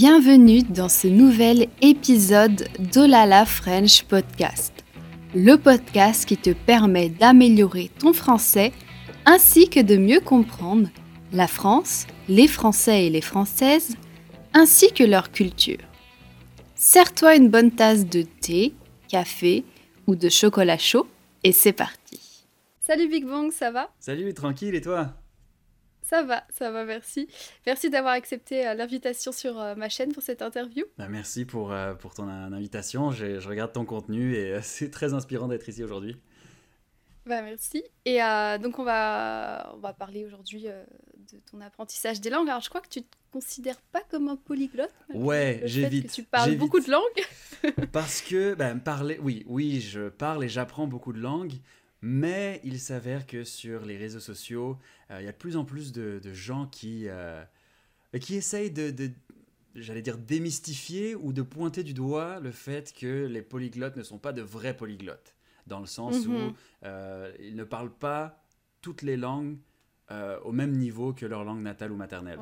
Bienvenue dans ce nouvel épisode d'Olala French Podcast, le podcast qui te permet d'améliorer ton français ainsi que de mieux comprendre la France, les Français et les Françaises, ainsi que leur culture. Sers-toi une bonne tasse de thé, café ou de chocolat chaud et c'est parti. Salut Big Bang, ça va? Salut, tranquille et toi? Ça va, ça va, merci. Merci d'avoir accepté euh, l'invitation sur euh, ma chaîne pour cette interview. Bah, merci pour, euh, pour ton invitation, je, je regarde ton contenu et c'est très inspirant d'être ici aujourd'hui. Bah, merci. Et donc on va, on va parler aujourd'hui de ton apprentissage des langues. Alors je crois que tu te considères pas comme un polyglotte. Ouais, j'évite. Tu parles beaucoup de langues. Parce que ben, parler, oui, oui, je parle et j'apprends beaucoup de langues, mais il s'avère que sur les réseaux sociaux, euh, il y a de plus en plus de, gens qui, euh, qui essayent de, de j'allais dire, démystifier ou de pointer du doigt le fait que les polyglottes ne sont pas de vrais polyglottes. Dans le sens où mhm. euh, ils ne parlent pas toutes les langues au même niveau que leur langue natale ou maternelle.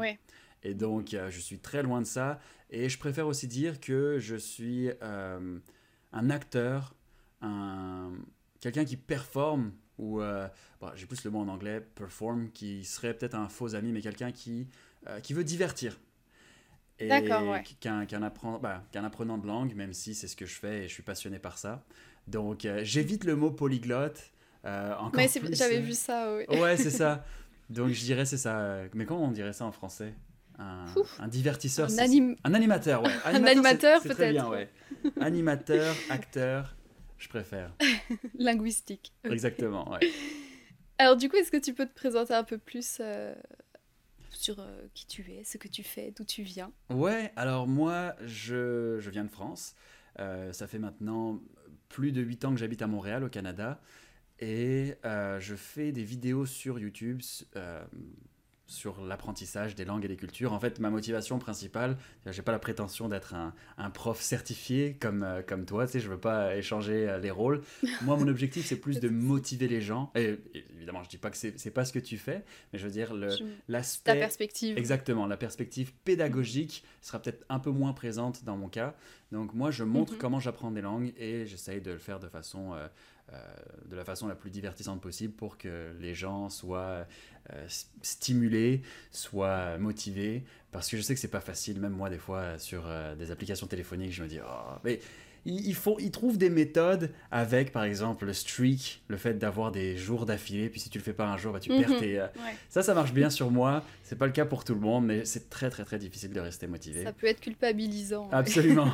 Et donc, je suis très loin de ça. Et je préfère aussi dire que je suis un acteur, un, quelqu'un qui performe, ou euh, j'ai plus le mot en anglais, perform, qui serait peut-être un faux ami, mais quelqu'un qui, euh, qui veut divertir. D'accord, ouais. Qu'un apprend, bah, apprenant de langue, même si c'est ce que je fais et je suis passionné par ça. Donc euh, j'évite le mot polyglotte. encore J'avais vu ça, oui. Ouais, c'est ça. Donc je dirais c'est ça. Mais comment on dirait ça en français? Un, un, divertisseur. Un, un animateur, ouais. un animateur peut-être. Ouais. Animateur, acteur, je préfère. Linguistique. Exactement, ouais. Alors du coup, est-ce que tu peux te présenter un peu plus euh, sur euh, qui tu es, ce que tu fais, d'où tu viens? Ouais, alors moi, je, je viens de France. Euh, ça fait maintenant plus de 8 ans que j'habite à Montréal, au Canada. Et je fais des vidéos sur YouTube sur l'apprentissage des langues et des cultures. En fait, ma motivation principale, j'ai pas la prétention d'être un, un, prof certifié comme, euh, comme toi, tu sais, je veux pas échanger euh, les rôles. Moi, mon objectif, c'est plus de motiver les gens. Et, évidemment, je dis pas que c'est pas ce que tu fais, mais je veux dire, l'aspect. Ta perspective. Exactement, la perspective pédagogique sera peut-être un peu moins présente dans mon cas. Donc, moi, je montre mhm. comment j'apprends des langues et j'essaye de le faire de façon. Euh, de la façon la plus divertissante possible pour que les gens soient euh, stimulé, soit motivé, parce que je sais que c'est pas facile, même moi des fois sur euh, des applications téléphoniques, je me dis, oh, mais ils, font, ils trouvent des méthodes avec, par exemple, le streak, le fait d'avoir des jours d'affilée, puis si tu le fais pas un jour, bah, tu perds mhm. tes... Euh, ça, ça marche bien sur moi, c'est pas le cas pour tout le monde, mais c'est très très très difficile de rester motivé. Ça peut être culpabilisant. Absolument,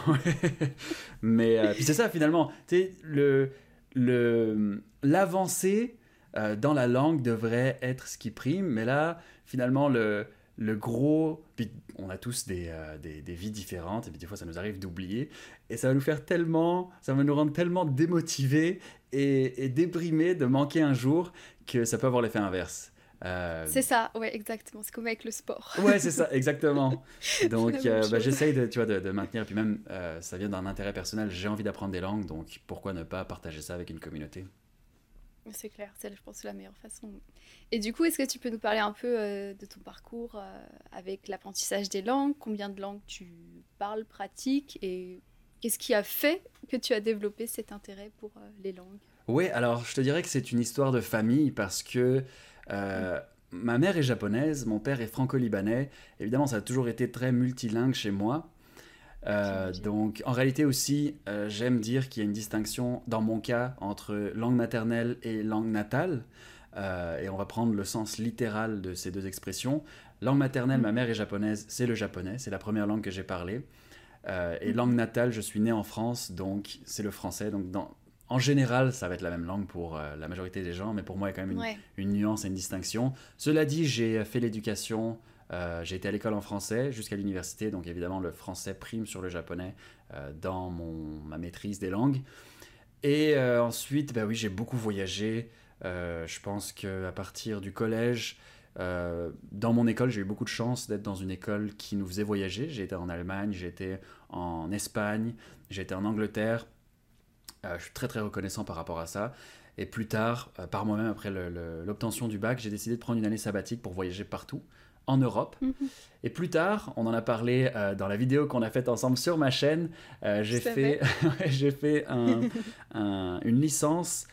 mais puis c'est ça finalement, tu sais, le l'avancée euh, dans la langue devrait être ce qui prime. Mais là, finalement, le, le gros. On a tous des, euh, des, des, vies différentes, et puis des fois ça nous arrive d'oublier. Et ça va nous faire tellement. Ça va nous rendre tellement démotivés et, et déprimés de manquer un jour que ça peut avoir l'effet inverse. Euh, c'est ça, ouais, exactement. C'est comme avec le sport. ouais, c'est ça, exactement. Donc, bah, j'essaye de, tu vois, de, de, maintenir. Puis même, ça vient d'un intérêt personnel. J'ai envie d'apprendre des langues, donc pourquoi ne pas partager ça avec une communauté? C'est clair, c'est je pense la meilleure façon. Et du coup, est-ce que tu peux nous parler un peu euh, de ton parcours euh, avec l'apprentissage des langues? Combien de langues tu parles, pratiques? Et qu'est-ce qui a fait que tu as développé cet intérêt pour euh, les langues? Oui, alors je te dirais que c'est une histoire de famille parce que ma mère est japonaise, mon père est franco-libanais. Évidemment, ça a toujours été très multilingue chez moi. Euh, donc en réalité aussi, euh, j'aime dire qu'il y a une distinction dans mon cas entre langue maternelle et langue natale. Euh, et on va prendre le sens littéral de ces deux expressions. Langue maternelle, ma mère est japonaise, c'est le japonais, c'est la première langue que j'ai parlée. et mm. langue natale, je suis né en France, donc c'est le français. Donc dans, en général, ça va être la même langue pour la majorité des gens, mais pour moi, il y a quand même une, une nuance et une distinction. Cela dit, j'ai fait l'éducation euh, j'ai été à l'école en français jusqu'à l'université, donc évidemment le français prime sur le japonais euh, dans mon, ma maîtrise des langues. Et euh, ensuite, bah oui, j'ai beaucoup voyagé. je pense qu'à partir du collège, dans mon école, j'ai eu beaucoup de chance d'être dans une école qui nous faisait voyager. J'ai été en Allemagne, j'ai été en Espagne, j'ai été en Angleterre. Je suis très très reconnaissant par rapport à ça. Et plus tard, par moi-même, après l'obtention du bac, j'ai décidé de prendre une année sabbatique pour voyager partout. en Europe. Mhm. Et plus tard, on en a parlé euh, dans la vidéo qu'on a faite ensemble sur ma chaîne, euh, j'ai fait, j'ai fait un- un- une licence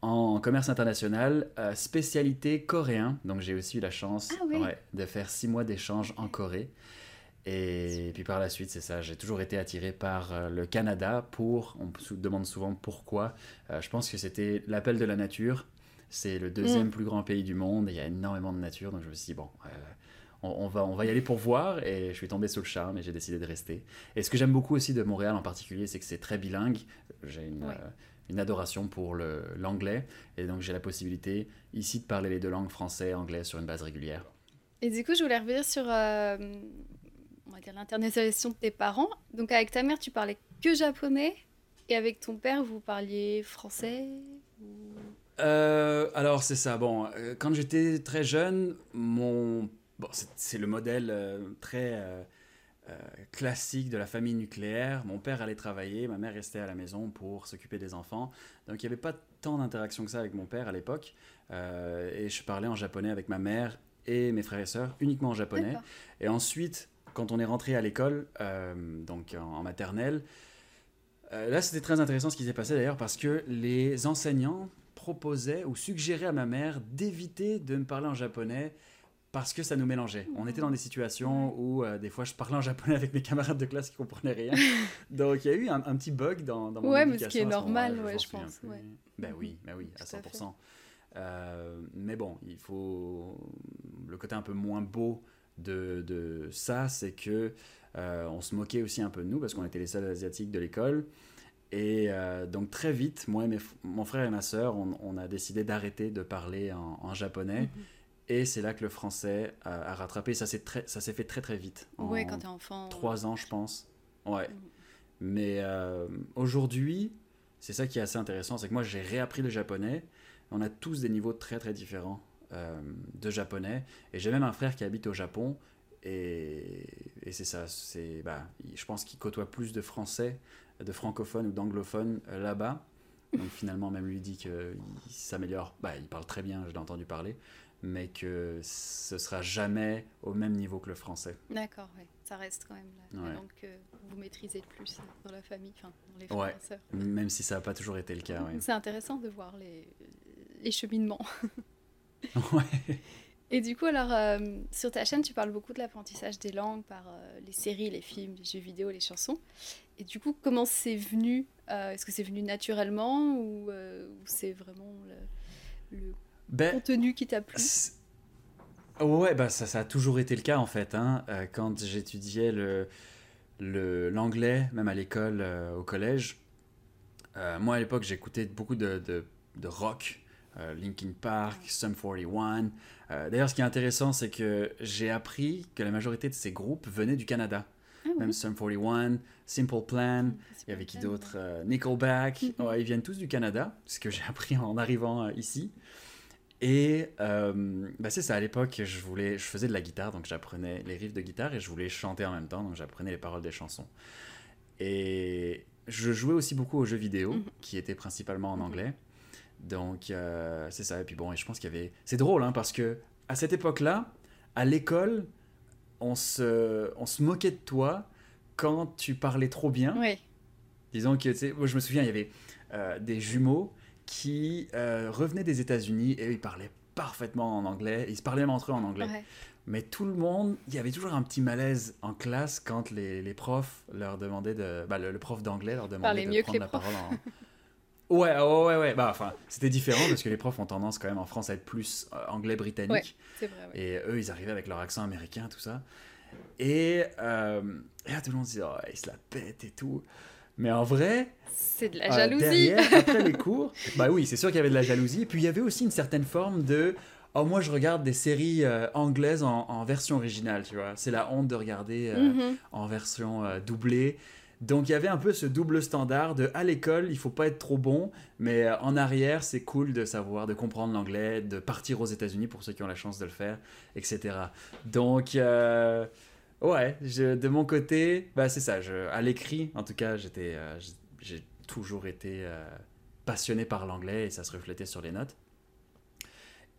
en commerce international, euh, spécialité coréen. Donc j'ai aussi eu la chance Ah oui. ouais, de faire six mois d'échange en Corée. Et puis par la suite, c'est ça, j'ai toujours été attiré par euh, le Canada pour, on me demande souvent pourquoi, Euh, je pense que c'était l'appel de la nature, c'est le deuxième plus grand pays du monde, et il y a énormément de nature, donc je me suis dit, bon, euh, on, on va, on va y aller pour voir, et je suis tombé sous le charme, et j'ai décidé de rester. Et ce que j'aime beaucoup aussi de Montréal en particulier, c'est que c'est très bilingue, j'ai une, euh, une adoration pour l'anglais, et donc j'ai la possibilité ici de parler les deux langues, français et anglais, sur une base régulière. Et du coup, je voulais revenir sur euh, on va dire l'internationalisation de tes parents. Donc avec ta mère, tu parlais que japonais et avec ton père, vous parliez français ou- Euh, alors c'est ça. Bon, euh, quand j'étais très jeune, mon bon, c'est- le modèle euh, très classique de la famille nucléaire. Mon père allait travailler, ma mère restait à la maison pour s'occuper des enfants. Donc il n'y avait pas tant d'interaction que ça avec mon père à l'époque. Et je parlais en japonais avec ma mère et mes frères et sœurs, uniquement en japonais. Et ensuite, quand on est rentré à l'école, euh, donc en, maternelle, euh, là c'était très intéressant ce qui s'est passé d'ailleurs parce que les enseignants proposaient ou suggéraient à ma mère d'éviter de me parler en japonais parce que ça nous mélangeait. On était dans des situations où euh, des fois je parlais en japonais avec mes camarades de classe qui comprenaient rien. Donc il y a eu un, un petit bug dans, dans mon Ouais, mais ce qui est éducation à normal, ouais, je pense, ouais. Ben oui, ben oui, à Tout à fait. 100%. Euh, mais bon, il faut le côté un peu moins beau de, de ça, c'est que euh, on se moquait aussi un peu de nous parce qu'on était les seuls asiatiques de l'école. Et euh, donc très vite, moi et mes mon frère et ma sœur, on, on a décidé d'arrêter de parler en, en japonais. Mhm. Et c'est là que le français a, a rattrapé. Ça s'est fait très très vite. En Ouais, quand t'es enfant. trois ans, je pense. Ouais. Mhm. Mais euh, aujourd'hui, c'est ça qui est assez intéressant, c'est que moi j'ai réappris le japonais. On a tous des niveaux très très différents euh, de japonais. Et j'ai même un frère qui habite au Japon. Et, et c'est ça, c'est, bah, je pense qu'il côtoie plus de français, de francophones ou d'anglophones euh, là-bas. Donc finalement, même lui dit qu'il s'améliore. Bah, il parle très bien, je l'ai entendu parler. Mais que ce sera jamais au même niveau que le français. D'accord, ouais. Ça reste quand même la, langue que vous maîtrisez le plus dans la famille, enfin dans les frères Ouais. et sœurs. Même si ça n'a pas toujours été le cas. C'est intéressant de voir les, les cheminements. Ouais. Et du coup, alors, euh, sur ta chaîne, tu parles beaucoup de l'apprentissage des langues par euh, les séries, les films, les jeux vidéo, les chansons. Et du coup, comment c'est venu Euh, Est-ce que c'est venu naturellement ou, ou c'est vraiment le, le Ben, contenu qui t'a plu? Ouais, bah ça, ça a toujours été le cas en fait. hein. Quand j'étudiais le, le- l'anglais, même à l'école, au collège, moi à l'époque j'écoutais beaucoup de, de, de rock, euh, Linkin Park, Sum 41. Euh, D'ailleurs, ce qui est intéressant, c'est que j'ai appris que la majorité de ces groupes venaient du Canada. Ah oui. Même Sum 41, Simple Plan, il y avait qui le d'autre thème. Euh, Nickelback. Mhm. Ouais, ils viennent tous du Canada, ce que j'ai appris en arrivant ici. Et bah c'est ça, à l'époque, je, voulais, je faisais de la guitare, donc j'apprenais les riffs de guitare et je voulais chanter en même temps, donc j'apprenais les paroles des chansons. Et je jouais aussi beaucoup aux jeux vidéo, Mhm. qui étaient principalement en anglais. Donc euh, c'est ça, et puis bon, et je pense qu'il y avait... C'est drôle, hein, parce que à cette époque-là, à l'école, on se, on se moquait de toi quand tu parlais trop bien. Ouais. Disons que, tu sais, moi je me souviens, il y avait euh, des jumeaux qui euh, revenaient des États-Unis et ils parlaient parfaitement en anglais. Ils se parlaient même entre eux en anglais. ouais. Mais tout le monde, il y avait toujours un petit malaise en classe quand les, les profs leur demandaient de. Bah, le, le prof d'anglais leur demandait Parlait de prendre la profs. parole en. Ouais, ouais, ouais, ouais. Bah, enfin, c'était différent parce que les profs ont tendance quand même en France à être plus euh, anglais britannique. Ouais. C'est vrai, ouais. Et eux, ils arrivaient avec leur accent américain, tout ça. Et, euh, et là, tout le monde se disait, oh, ils se la pètent et tout. Mais en vrai, C'est de la euh, jalousie. derrière, après les cours, bah oui, c'est sûr qu'il y avait de la jalousie. Et puis il y avait aussi une certaine forme de, oh moi je regarde des séries euh, anglaises en, en version originale, tu vois. C'est la honte de regarder euh, Mhm. en version euh, doublée. Donc il y avait un peu ce double standard de à l'école il faut pas être trop bon, mais euh, en arrière c'est cool de savoir, de comprendre l'anglais, de partir aux États-Unis pour ceux qui ont la chance de le faire, etc. Donc euh, ouais, de mon côté, bah c'est ça. À l'écrit, en tout cas, j'étais, euh, j'ai toujours été passionné par l'anglais et ça se reflétait sur les notes.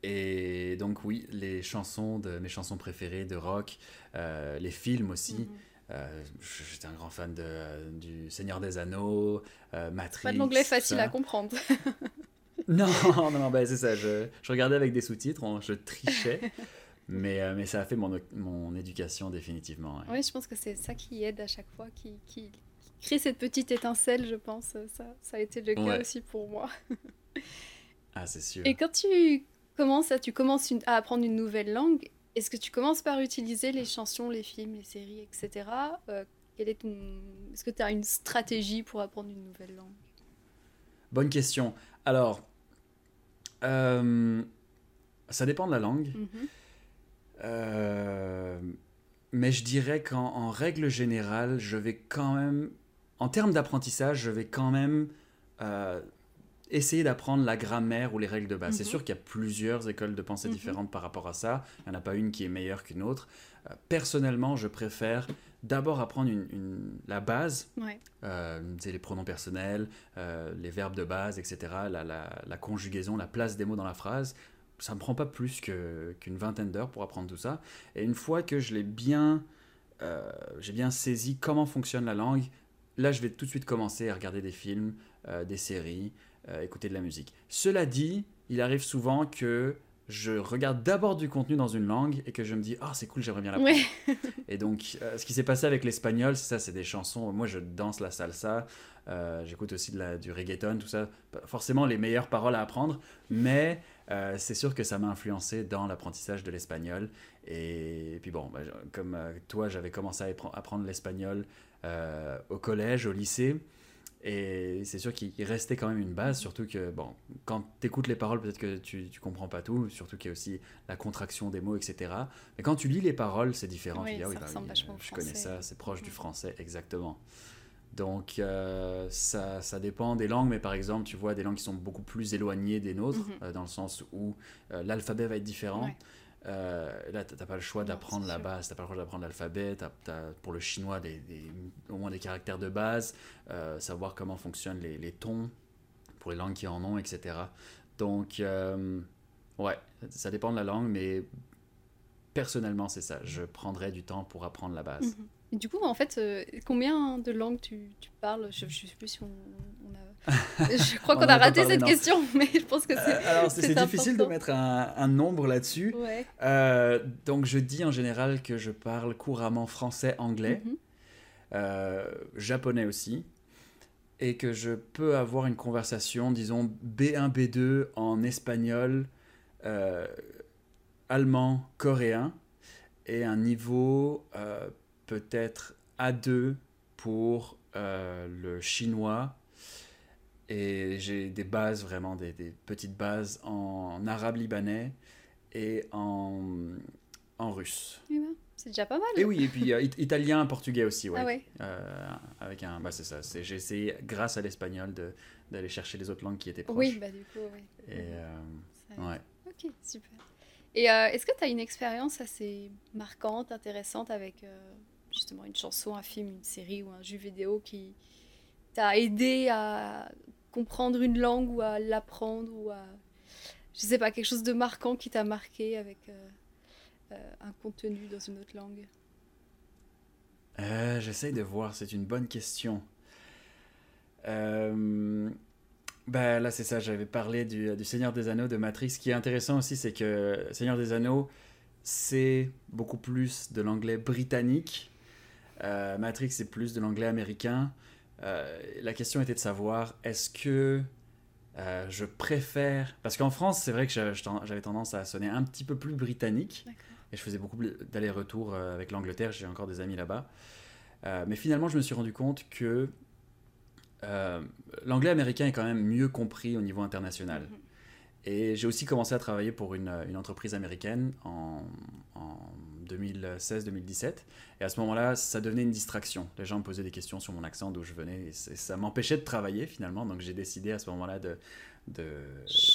Et donc oui, les chansons de mes chansons préférées de rock, les films aussi. Mhm. Euh, j'étais un grand fan de, du Seigneur des Anneaux, euh, Matrix. Pas de l'anglais facile à comprendre. non, non, non, bah, c'est ça. Je, je, regardais avec des sous-titres, je trichais. mais, mais ça a fait mon, mon éducation définitivement. Oui, je pense que c'est ça qui aide à chaque fois, qui, qui, crée cette petite étincelle, je pense. Ça, ça a été le cas aussi pour moi. ah, c'est sûr. Et quand tu commences à, tu commences à apprendre une nouvelle langue, est-ce que tu commences par utiliser les chansons, les films, les séries, etc. Euh, est ton... Est-ce que tu as une stratégie pour apprendre une nouvelle langue? Bonne question. Alors, euh, ça dépend de la langue. Mm-hmm. Euh, mais je dirais qu'en règle générale, je vais quand même, en termes d'apprentissage, je vais quand même essayer d'apprendre la grammaire ou les règles de base. C'est mhm. sûr qu'il y a plusieurs écoles de pensée mhm. différentes par rapport à ça. Il n'y en a pas une qui est meilleure qu'une autre. Euh, personnellement, je préfère d'abord apprendre une, la base, euh, les pronoms personnels, euh, les verbes de base, etc., la, la, conjugaison, la place des mots dans la phrase. Ça ne me prend pas plus qu'une vingtaine d'heures pour apprendre tout ça. Et une fois que je l'ai bien, j'ai bien saisi comment fonctionne la langue, là, je vais tout de suite commencer à regarder des films, des séries, euh, écouter de la musique. Cela dit, il arrive souvent que je regarde d'abord du contenu dans une langue et que je me dis ah c'est cool j'aimerais bien l'apprendre. Et donc euh, ce qui s'est passé avec l'espagnol c'est ça c'est des chansons moi je danse la salsa euh, j'écoute aussi de la, du reggaeton tout ça. Forcément les meilleures paroles à apprendre mais c'est sûr que ça m'a influencé dans l'apprentissage de l'espagnol. Et, puis bon bah, comme toi j'avais commencé à apprendre l'espagnol au collège au lycée et c'est sûr qu'il restait quand même une base, surtout que, bon, quand tu écoutes les paroles, peut-être que tu ne comprends pas tout, surtout qu'il y a aussi la contraction des mots, etc. Mais quand tu lis les paroles, c'est différent. Oui, ah, oui, bah je connais ça, c'est proche du français, exactement. Donc, euh, ça, ça, dépend des langues, mais par exemple, tu vois des langues qui sont beaucoup plus éloignées des nôtres, mhm. euh, dans le sens où euh, l'alphabet va être différent. Euh, là, tu n'as pas le choix d'apprendre la base, tu n'as pas le choix d'apprendre l'alphabet, tu as, pour le chinois des, au moins des caractères de base, euh, savoir comment fonctionnent les, les, tons pour les langues qui en ont, etc. Donc, euh, ouais, ça dépend de la langue, mais personnellement, c'est ça. Je prendrais du temps pour apprendre la base. Mhm. Du coup, en fait, combien de langues tu, tu parles? Je ne sais plus si on, on a je crois qu'on a, raté cette question, mais je pense que c'est. Euh, alors, c'est difficile de mettre un, nombre là-dessus. Euh, donc, je dis en général que je parle couramment français, anglais, mhm. euh, japonais aussi, et que je peux avoir une conversation, disons, B1, B2 en espagnol, allemand, coréen, et un niveau peut-être A2 pour le chinois et j'ai des bases, vraiment des, des, petites bases en arabe libanais et en, en russe. Eh ben, c'est déjà pas mal. Et oui, et puis euh, italien, portugais aussi, ouais. Ah ouais. Euh, avec un, bah c'est ça. J'ai essayé, grâce à l'espagnol, d'aller chercher les autres langues qui étaient proches. Oui, bah du coup, oui. Et euh, ouais. Ok, super. Et est-ce que tu as une expérience assez marquante, intéressante avec justement une chanson, un film, une série ou un jeu vidéo qui t'a aidé à comprendre une langue ou à l'apprendre ou à je sais pas quelque chose de marquant qui t'a marqué avec euh, euh, un contenu dans une autre langue? Euh, J'essaye de voir, c'est une bonne question. ben là c'est ça, j'avais parlé du, Seigneur des Anneaux de Matrix. Ce qui est intéressant aussi, c'est que Seigneur des Anneaux, c'est beaucoup plus de l'anglais britannique. Matrix, c'est plus de l'anglais américain. Euh, la question était de savoir est-ce que euh, je préfère. Parce qu'en France, c'est vrai que j'avais tendance à sonner un petit peu plus britannique. Et je faisais beaucoup d'allers-retours euh, avec l'Angleterre, j'ai encore des amis là-bas. mais finalement, je me suis rendu compte que l'anglais américain est quand même mieux compris au niveau international. Mhm. Et j'ai aussi commencé à travailler pour une, une entreprise américaine en, en 2016-2017. Et à ce moment-là, ça devenait une distraction. Les gens me posaient des questions sur mon accent, d'où je venais, et, ça m'empêchait de travailler finalement. Donc j'ai décidé à ce moment-là de, de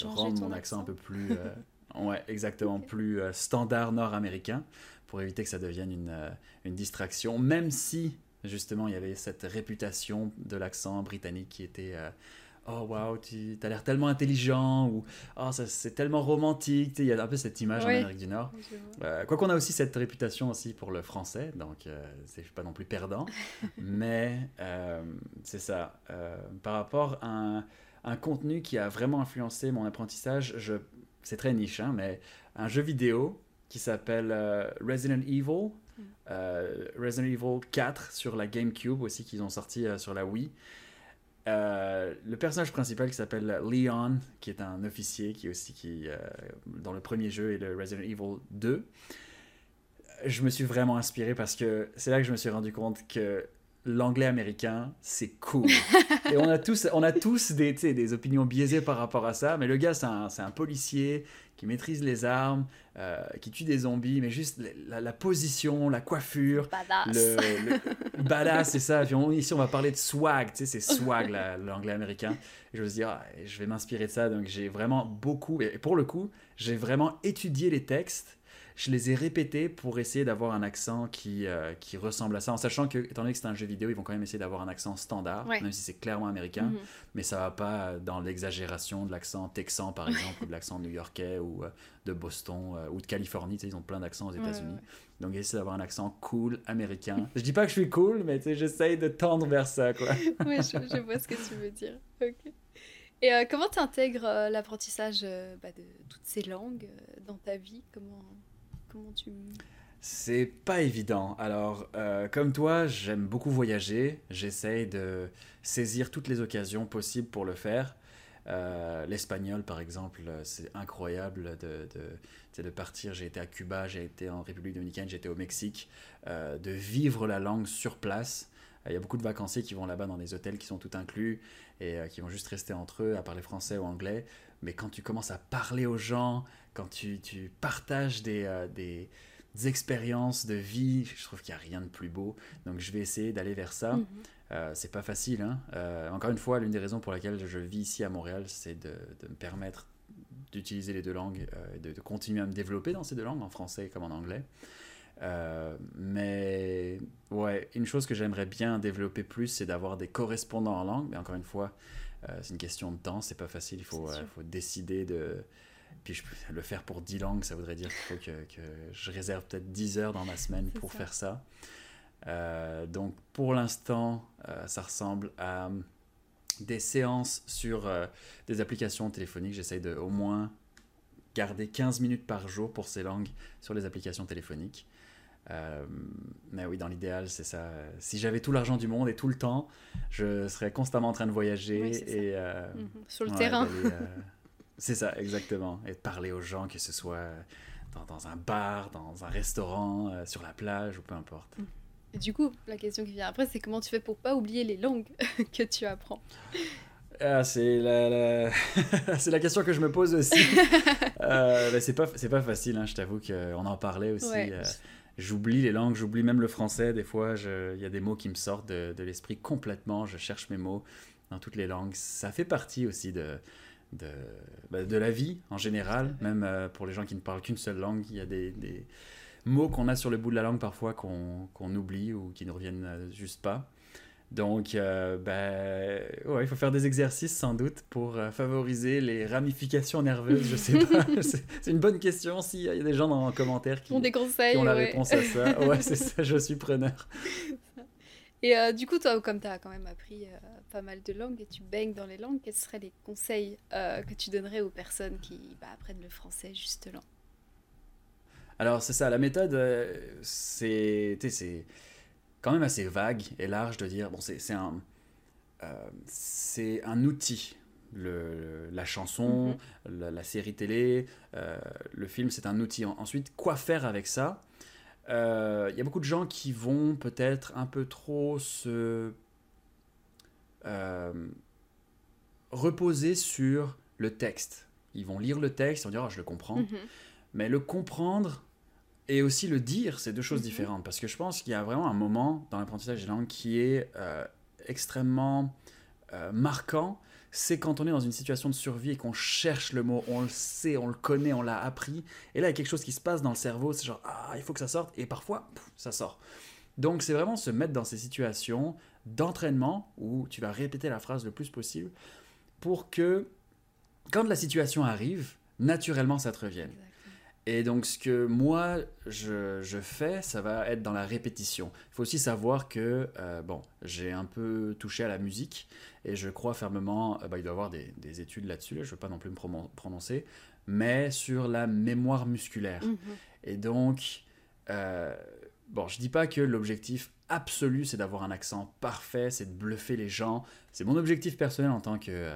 rendre mon accent, un peu plus, euh, ouais, exactement, plus euh, standard nord-américain, pour éviter que ça devienne une, euh, une distraction, même si justement il y avait cette réputation de l'accent britannique qui était oh waouh, tu as l'air tellement intelligent ou oh, c'est tellement romantique. Il y a un peu cette image en Amérique du Nord. Euh, quoi qu'on a aussi cette réputation aussi pour le français, donc euh, c'est pas non plus perdant. mais euh, c'est ça. par rapport à un, un, contenu qui a vraiment influencé mon apprentissage, je, c'est très niche, hein, mais un jeu vidéo qui s'appelle Resident Evil. Mm. Resident Evil 4 sur la GameCube aussi qu'ils ont sorti sur la Wii. Euh, le personnage principal qui s'appelle Leon, qui est un officier qui aussi qui euh, dans le premier jeu et le Resident Evil 2. Je me suis vraiment inspiré parce que c'est là que je me suis rendu compte que l'anglais américain, c'est cool. et on a tous, on a tous des, des opinions biaisées par rapport à ça, mais le gars, c'est un, un, policier qui maîtrise les armes, euh, qui tue des zombies, mais juste la, position, la coiffure. Badass. Le, badass, c'est ça. Puis ici, on va parler de swag, tu sais, c'est swag, l'anglais américain. Et je me suis ah, je vais m'inspirer de ça. Donc j'ai vraiment beaucoup, et pour le coup, j'ai vraiment étudié les textes je les ai répétés pour essayer d'avoir un accent qui, euh, qui ressemble à ça, en sachant que, étant donné que c'est un jeu vidéo, ils vont quand même essayer d'avoir un accent standard, même si c'est clairement américain, mhm. mais ça va pas dans l'exagération de l'accent texan, par exemple, ou de l'accent new-yorkais, ou euh, de Boston, euh, ou de Californie, tu sais, ils ont plein d'accents aux États-Unis. Donc, essayer d'avoir un accent cool américain. je dis pas que je suis cool, mais j'essaye de tendre vers ça, quoi. oui, je, vois ce que tu veux dire. Ok. Et comment tu intègres l'apprentissage bah, de toutes ces langues dans ta vie? Comment Comment tu... C'est pas évident. Alors, euh, comme toi, j'aime beaucoup voyager. J'essaye de saisir toutes les occasions possibles pour le faire. Euh, l'espagnol, par exemple, c'est incroyable de, de, de partir. J'ai été à Cuba, j'ai été en République dominicaine, j'ai été au Mexique, euh, de vivre la langue sur place. Il y a beaucoup de vacanciers qui vont là-bas dans des hôtels qui sont tout inclus et qui vont juste rester entre eux à parler français ou anglais. Mais quand tu commences à parler aux gens, quand tu, tu partages des, euh, des, expériences de vie, je trouve qu'il n'y a rien de plus beau. Donc je vais essayer d'aller vers ça. Mhm. Euh, c'est pas facile. Hein. Euh, encore une fois, l'une des raisons pour laquelle je vis ici à Montréal, c'est de, de, me permettre d'utiliser les deux langues, de, de, continuer à me développer dans ces deux langues, en français comme en anglais. mais ouais, une chose que j'aimerais bien développer plus, c'est d'avoir des correspondants en langue. Mais encore une fois, c'est une question de temps, c'est pas facile. Il faut, faut décider de, puis je peux le faire pour 10 langues, ça voudrait dire qu'il faut que, que, je réserve peut-être 10 heures dans ma semaine pour faire ça. Euh, donc pour l'instant, euh, ça ressemble à des séances sur euh, des applications téléphoniques. J'essaye de au moins garder 15 minutes par jour pour ces langues sur les applications téléphoniques. mais oui, dans l'idéal, c'est ça. Si j'avais tout l'argent du monde et tout le temps, je serais constamment en train de voyager et mhm. sur le terrain. C'est ça, exactement. Et de parler aux gens, que ce soit dans, dans un bar, dans un restaurant, euh, sur la plage ou peu importe. Et du coup, la question qui vient après, c'est comment tu fais pour pas oublier les langues que tu apprends ah, c'est la, la... c'est la question que je me pose aussi. euh, c'est pas c'est pas facile, hein, je t'avoue qu'on en parlait aussi. Euh, j'oublie les langues, j'oublie même le français. Des fois, il y a des mots qui me sortent de, de l'esprit complètement. Je cherche mes mots dans toutes les langues. Ça fait partie aussi de, de, bah, de la vie en général, même euh, pour les gens qui ne parlent qu'une seule langue, il y a des, des mots qu'on a sur le bout de la langue parfois qu'on oublie ou qui ne reviennent euh, juste pas. Donc, euh, bah, ouais, il faut faire des exercices sans doute pour favoriser les ramifications nerveuses. Je sais pas. c'est une bonne question. S'il y a des gens dans les commentaires qui, ont, des conseils, qui ont la réponse à ça, ouais, c'est ça. Je suis preneur. Et euh, du coup, toi, comme tu as quand même appris pas mal de langues et tu baignes dans les langues, quels seraient les conseils euh, que tu donnerais aux personnes qui bah, apprennent le français justement? Alors, c'est ça, la méthode, c'est quand même assez vague et large de dire, bon, c'est un, c'est un outil. Le, la chanson, mm-hmm. la, série télé, le film, c'est un outil. Ensuite, quoi faire avec ça? Il euh, y a beaucoup de gens qui vont peut-être un peu trop se euh, reposer sur le texte. Ils vont lire le texte, ils vont dire oh, je le comprends. Mhm. Mais le comprendre et aussi le dire, c'est deux choses mhm. différentes. Parce que je pense qu'il y a vraiment un moment dans l'apprentissage des langues qui est euh, extrêmement marquant c'est quand on est dans une situation de survie et qu'on cherche le mot, on le sait, on le connaît, on l'a appris. Et là, il y a quelque chose qui se passe dans le cerveau, c'est genre, ah, il faut que ça sorte, et parfois, ça sort. Donc, c'est vraiment se mettre dans ces situations d'entraînement où tu vas répéter la phrase le plus possible pour que quand la situation arrive, naturellement ça te revienne. Et donc, ce que moi, je, je, fais, ça va être dans la répétition. Il faut aussi savoir que, euh, bon, j'ai un peu touché à la musique et je crois fermement, euh, bah, il doit y avoir des, des études là-dessus, je ne veux pas non plus me prononcer, mais sur la mémoire musculaire. Mhm. Et donc, euh, bon, je dis pas que l'objectif absolu, c'est d'avoir un accent parfait, c'est de bluffer les gens. C'est mon objectif personnel en tant que,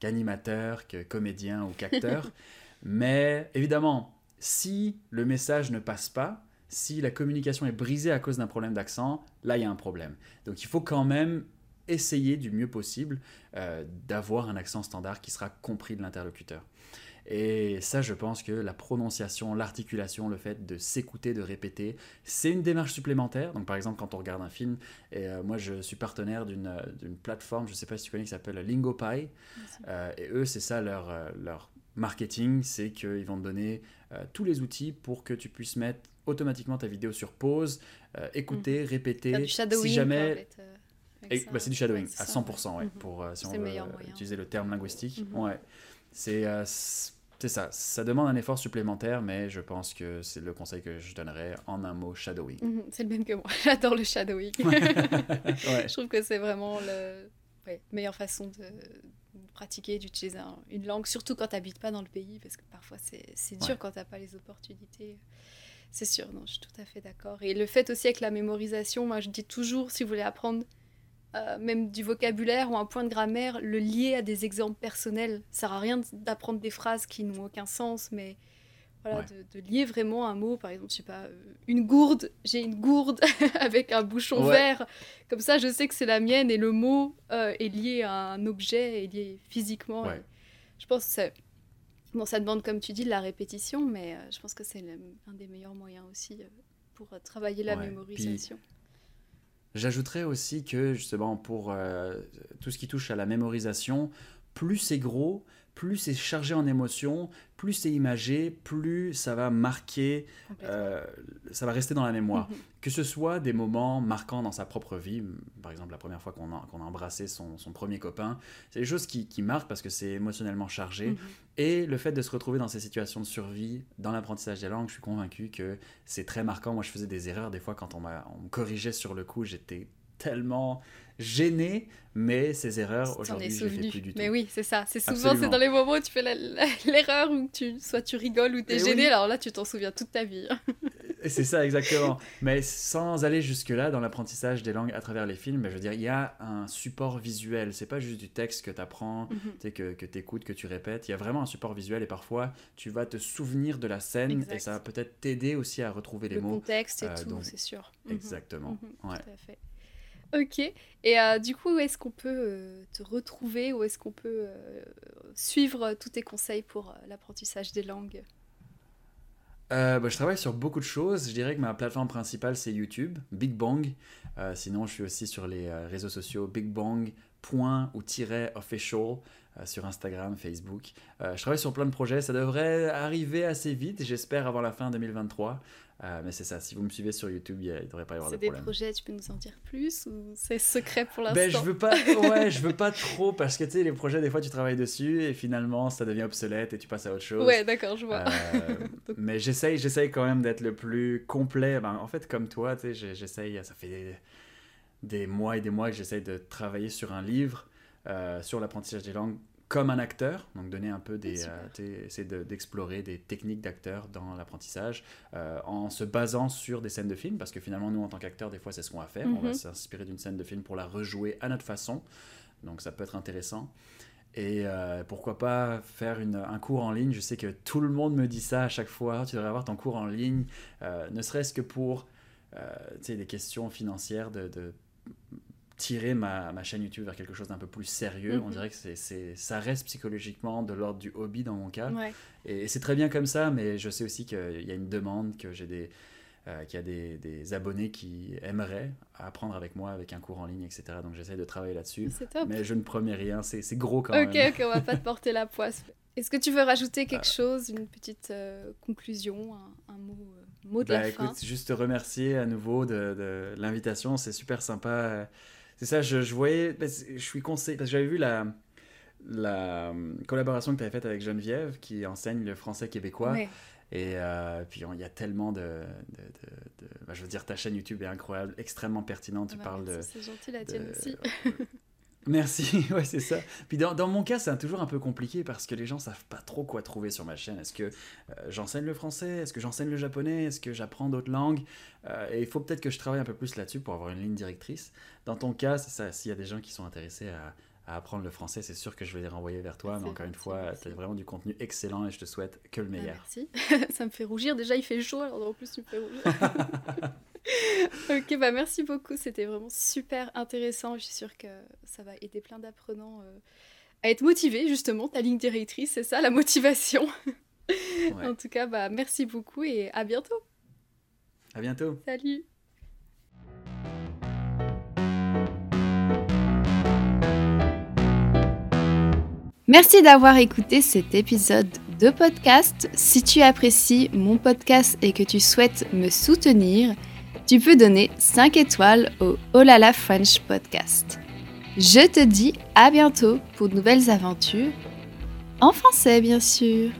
qu'animateur, que comédien ou qu'acteur. mais évidemment, si le message ne passe pas, si la communication est brisée à cause d'un problème d'accent, là, il y a un problème. Donc, il faut quand même essayer du mieux possible euh, d'avoir un accent standard qui sera compris de l'interlocuteur. Et ça, je pense que la prononciation, l'articulation, le fait de s'écouter, de répéter, c'est une démarche supplémentaire. Donc, par exemple, quand on regarde un film, et euh, moi, je suis partenaire d'une plateforme, je ne sais pas si tu connais, qui s'appelle LingoPie. Euh, et eux, c'est ça leur, leur marketing, c'est qu'ils vont te donner euh, tous les outils pour que tu puisses mettre automatiquement ta vidéo sur pause, euh, écouter, mhm. répéter. Du si jamais... Euh, bah, c'est du shadowing à 100%, ouais, mhm. pour, si on veut utiliser le terme linguistique. Mhm. Ouais. C'est c'est ça, ça demande un effort supplémentaire, mais je pense que c'est le conseil que je donnerais en un mot shadowing. c'est le même que moi, j'adore le shadowing. Je trouve que c'est vraiment la meilleure façon de, pratiquer, d'utiliser une langue, surtout quand tu n'habites pas dans le pays, parce que parfois c'est dur quand tu n'as pas les opportunités. C'est sûr, non, je suis tout à fait d'accord. Et le fait aussi avec la mémorisation, moi je dis toujours, si vous voulez apprendre euh, même du vocabulaire ou un point de grammaire, le lier à des exemples personnels. Ça sert à rien d'apprendre des phrases qui n'ont aucun sens, mais voilà, de, lier vraiment un mot, par exemple, je sais pas, euh, une gourde, j'ai une gourde avec un bouchon vert. Comme ça, je sais que c'est la mienne et le mot euh, est lié à un objet, est lié physiquement. Je pense que c'est... Bon, ça demande, comme tu dis, de la répétition, mais euh, je pense que c'est un des meilleurs moyens aussi pour travailler la mémorisation. J'ajouterais aussi que, justement, pour tout ce qui touche à la mémorisation, plus c'est gros, plus c'est chargé en émotions, plus c'est imagé, plus ça va marquer, euh, ça va rester dans la mémoire. Mhm. Que ce soit des moments marquants dans sa propre vie, par exemple la première fois qu'on a, a, embrassé son, premier copain, c'est des choses qui, marquent parce que c'est émotionnellement chargé. Mhm. Et le fait de se retrouver dans ces situations de survie, dans l'apprentissage des langues, je suis convaincu que c'est très marquant. Moi, je faisais des erreurs des fois quand on, on me corrigeait sur le coup, j'étais tellement gêné, mais ces erreurs, aujourd'hui, je ne fais plus du tout. Mais oui, c'est ça. C'est souvent c'est dans les moments où tu fais l'erreur, où tu, soit tu rigoles ou tu es gêné, alors là, tu t'en souviens toute ta vie. c'est ça, exactement. mais sans aller jusque-là dans l'apprentissage des langues à travers les films, je veux dire, il y a un support visuel. C'est pas juste du texte que tu apprends, mhm. que, que tu écoutes, que tu répètes. Il y a vraiment un support visuel et parfois, tu vas te souvenir de la scène et ça va peut-être t'aider aussi à retrouver les mots. Le contexte et euh, tout, c'est sûr. Mhm. Exactement. Mhm. ouais. Tout à fait. Ok. Et euh, du coup, où est-ce qu'on peut euh, te retrouver? Où est-ce qu'on peut euh, suivre tous tes conseils pour l'apprentissage des langues? Bah, je travaille sur beaucoup de choses. Je dirais que ma plateforme principale, c'est YouTube, Big Bang. sinon, je suis aussi sur les réseaux sociaux Big Bang point ou tiret official sur Instagram, Facebook. je travaille sur plein de projets. Ça devrait arriver assez vite, j'espère, avant la fin 2023. Euh, mais c'est ça, si vous me suivez sur YouTube, il ne devrait pas y avoir de problème. C'est des projets, tu peux nous en dire plus ou c'est secret pour l'instant ben, je veux pas, ouais, je veux pas trop parce que tu sais, les projets, des fois, tu travailles dessus et finalement, ça devient obsolète et tu passes à autre chose. Ouais, d'accord, je vois. Euh, mais j'essaye, j'essaye quand même d'être le plus complet. Ben, en fait, comme toi, tu sais, j'essaye, ça fait des, des, mois et des mois que j'essaye de travailler sur un livre euh, sur l'apprentissage des langues comme un acteur, donc donner un peu des, euh, essayer d'explorer des techniques d'acteur dans l'apprentissage euh, en se basant sur des scènes de film, parce que finalement nous en tant qu'acteurs des fois c'est ce qu'on va faire, on va mhm. s'inspirer d'une scène de film pour la rejouer à notre façon, donc ça peut être intéressant. Et euh, pourquoi pas faire une, un cours en ligne Je sais que tout le monde me dit ça à chaque fois. Tu devrais avoir ton cours en ligne, ne serait-ce que pour des questions financières de, de tirer ma, ma, chaîne YouTube vers quelque chose d'un peu plus sérieux. On mhm. dirait que c'est, ça reste psychologiquement de l'ordre du hobby dans mon cas. Et, c'est très bien comme ça, mais je sais aussi qu'il y a une demande, que j'ai des, euh, qu'il y a des, des, abonnés qui aimeraient apprendre avec moi avec un cours en ligne, etc. Donc j'essaie de travailler là-dessus. Mais je ne promets rien, c'est, gros quand même. Ok, ok, on va pas te porter la poisse. Est-ce que tu veux rajouter quelque euh. chose, une petite euh, conclusion, un, mot, mot de bah, la écoute, Juste te remercier à nouveau de, de l'invitation, c'est super sympa c'est ça, je, je voyais, je suis conseillé, parce que j'avais vu la, la collaboration que tu avais faite avec Geneviève, qui enseigne le français québécois. Et euh, puis il y a tellement de, de, bah, je veux dire, ta chaîne YouTube est incroyable, extrêmement pertinente. Tu ah bah, parles de. C'est gentil la tienne aussi. Merci, ouais, c'est ça. Puis dans, dans mon cas, c'est toujours un peu compliqué parce que les gens savent pas trop quoi trouver sur ma chaîne. Est-ce que euh, j'enseigne le français? Est-ce que j'enseigne le japonais? Est-ce que j'apprends d'autres langues? Euh, Et il faut peut-être que je travaille un peu plus là-dessus pour avoir une ligne directrice. Dans ton cas, c'est ça. S'il y a des gens qui sont intéressés à, à apprendre le français, c'est sûr que je vais les renvoyer vers toi. Mais encore une fois, tu as vraiment du contenu excellent et je te souhaite que le meilleur. merci. ça me fait rougir. Déjà, il fait chaud, alors en plus, tu me fais rougir. ok, bah merci beaucoup. C'était vraiment super intéressant. Je suis sûre que ça va aider plein d'apprenants euh, à être motivés, justement. Ta ligne directrice, c'est ça, la motivation. En tout cas, bah merci beaucoup et à bientôt. À bientôt. Salut. Merci d'avoir écouté cet épisode de podcast. Si tu apprécies mon podcast et que tu souhaites me soutenir, tu peux donner 5 étoiles au Olala French Podcast. Je te dis à bientôt pour de nouvelles aventures, en français bien sûr.